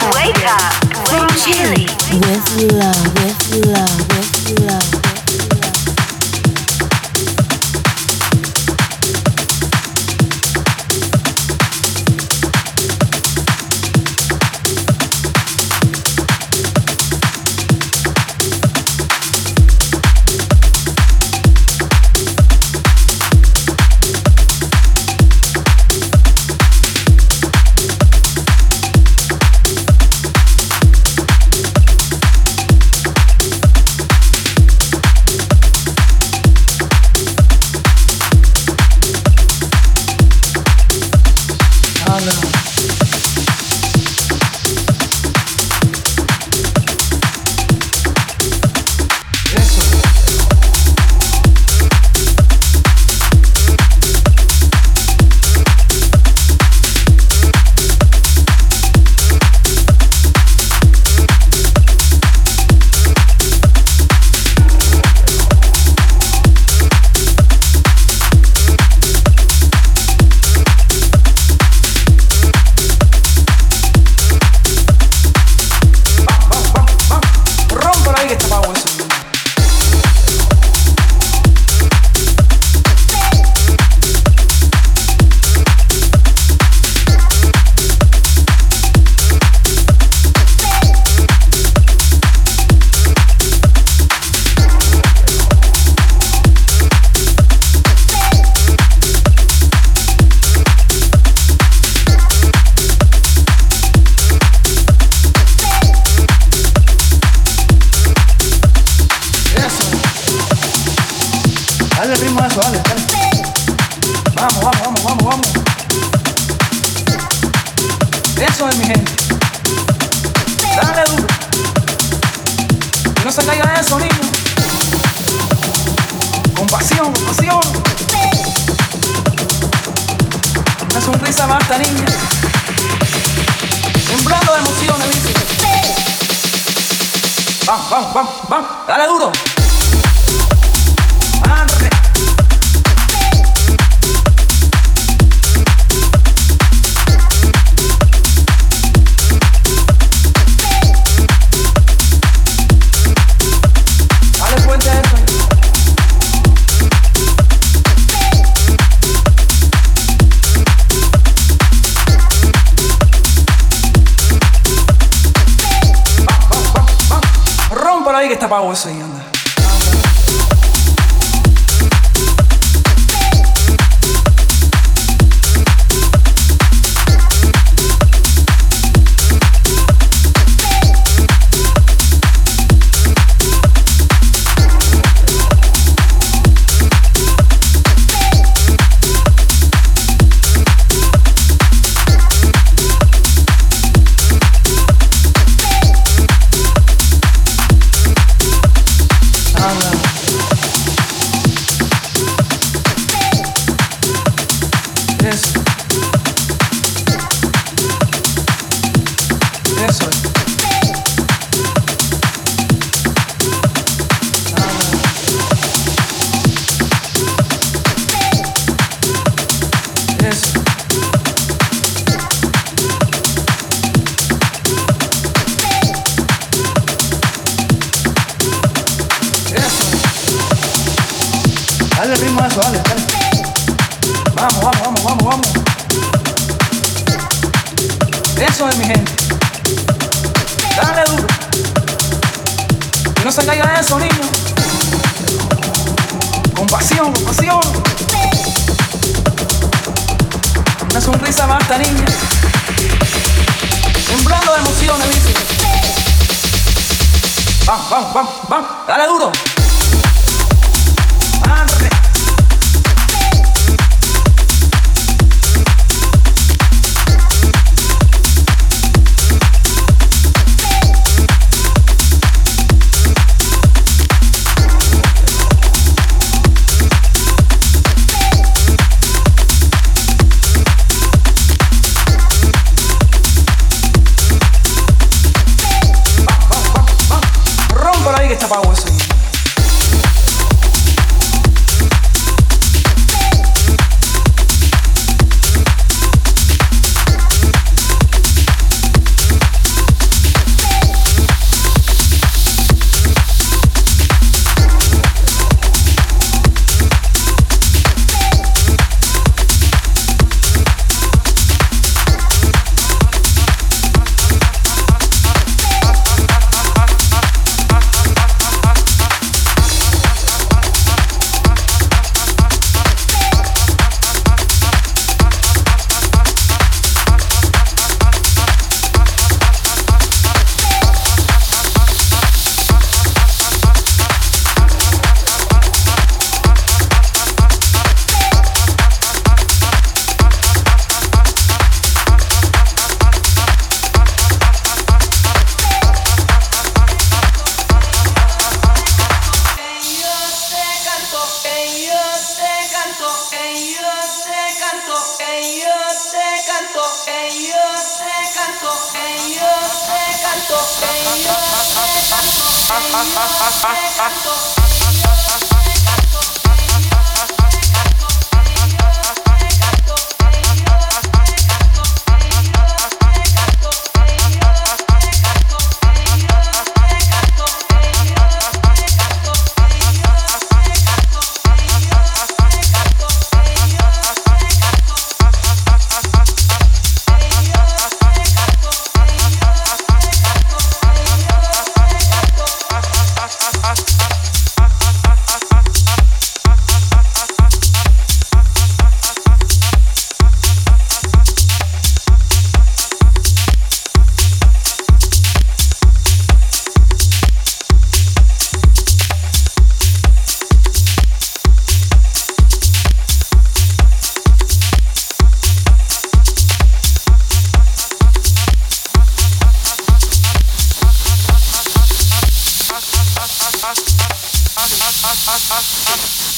Wake up with Chili. With love, with love, with love.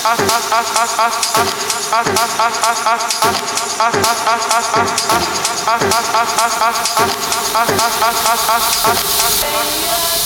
Hey, yeah.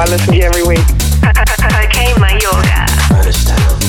I listen to you every week. Mayorga. Understand.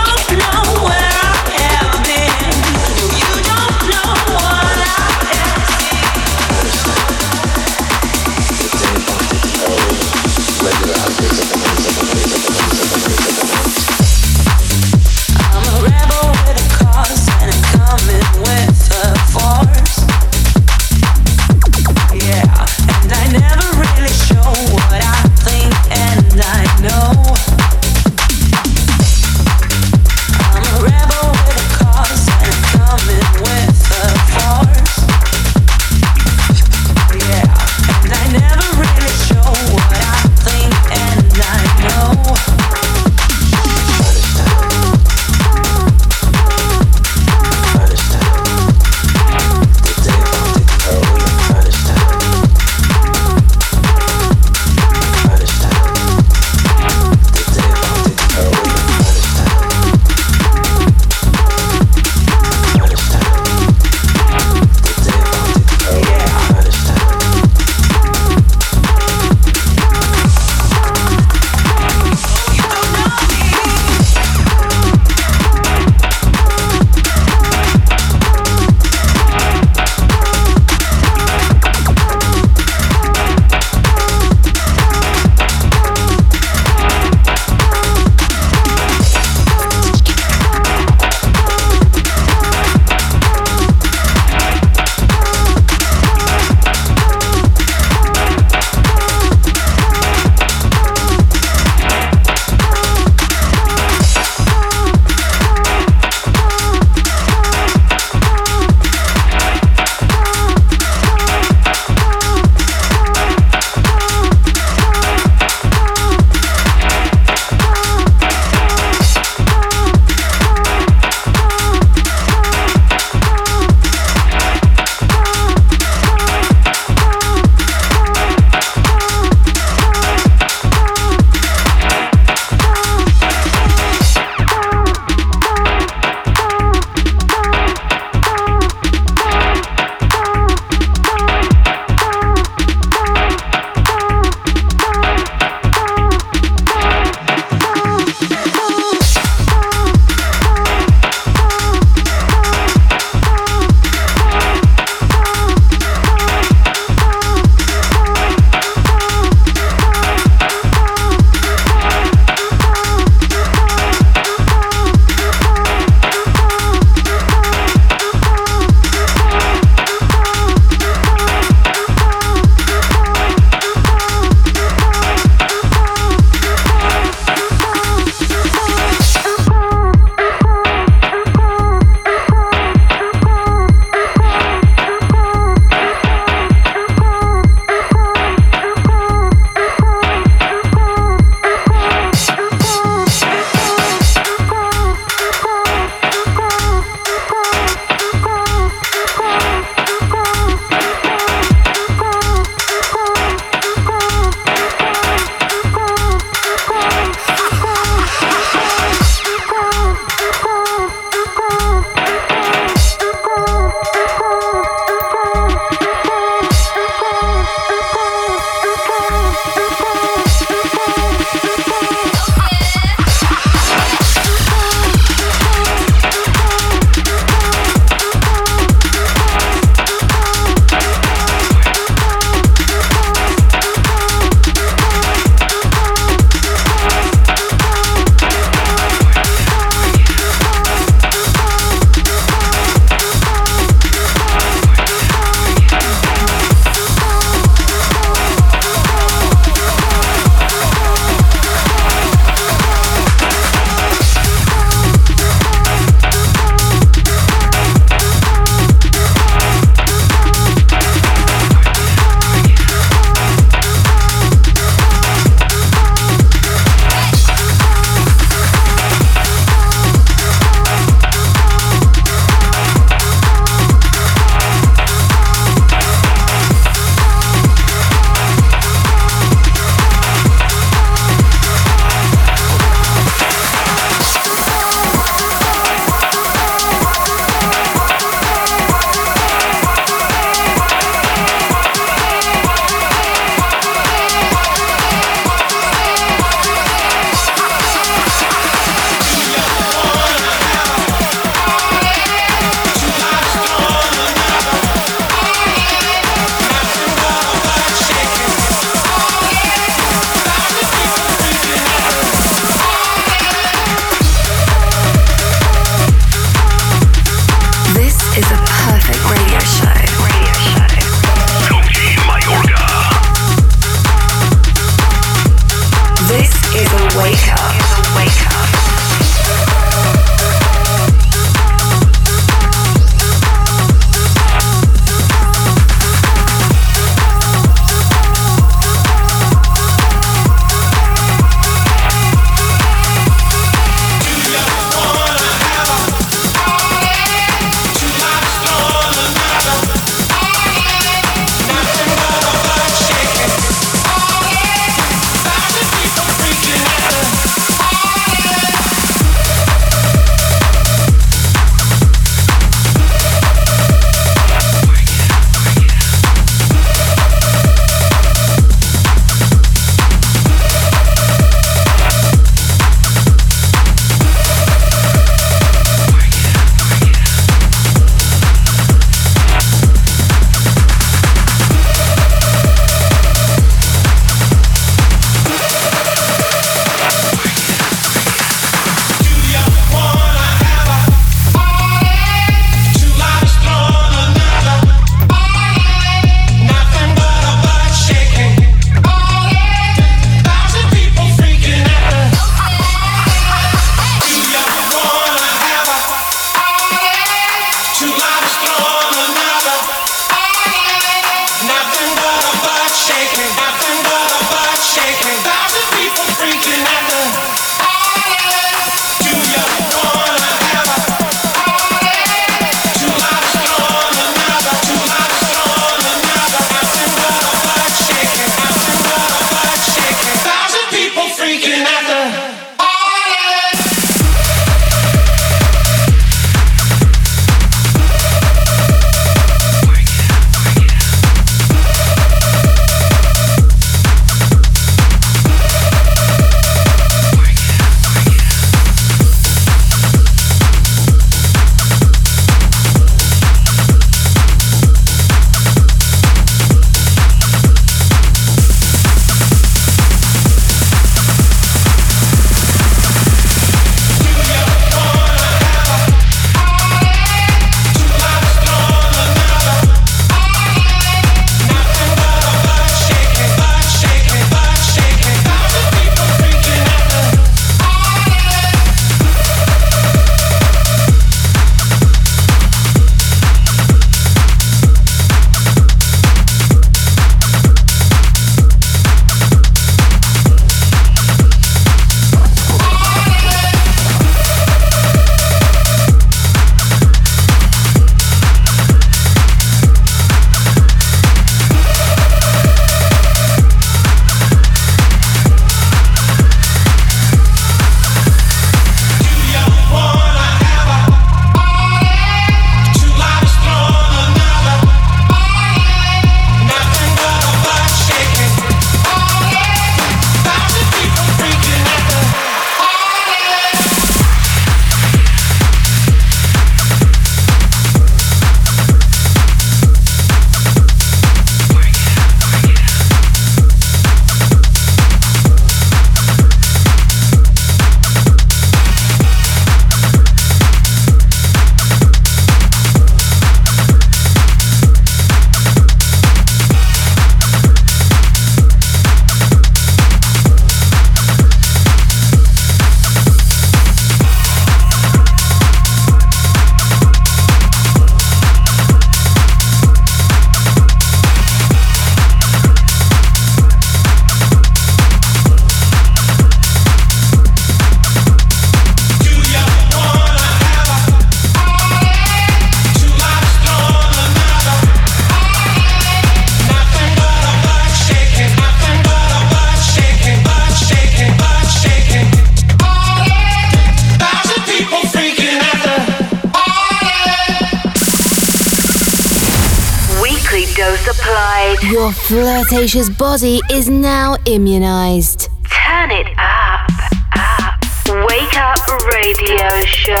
Flirtatious body is now immunized. Turn it up, up. Wake up radio show.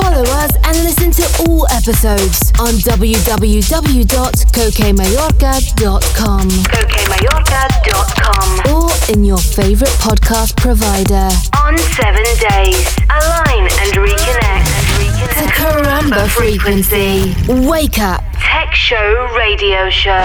Follow us and listen to all episodes on www.cokemayorga.com CokeMayorga.com. or in your favorite podcast provider. On seven days. Align and reconnect. And The. Caramba frequency. Wake up. Tech show radio show.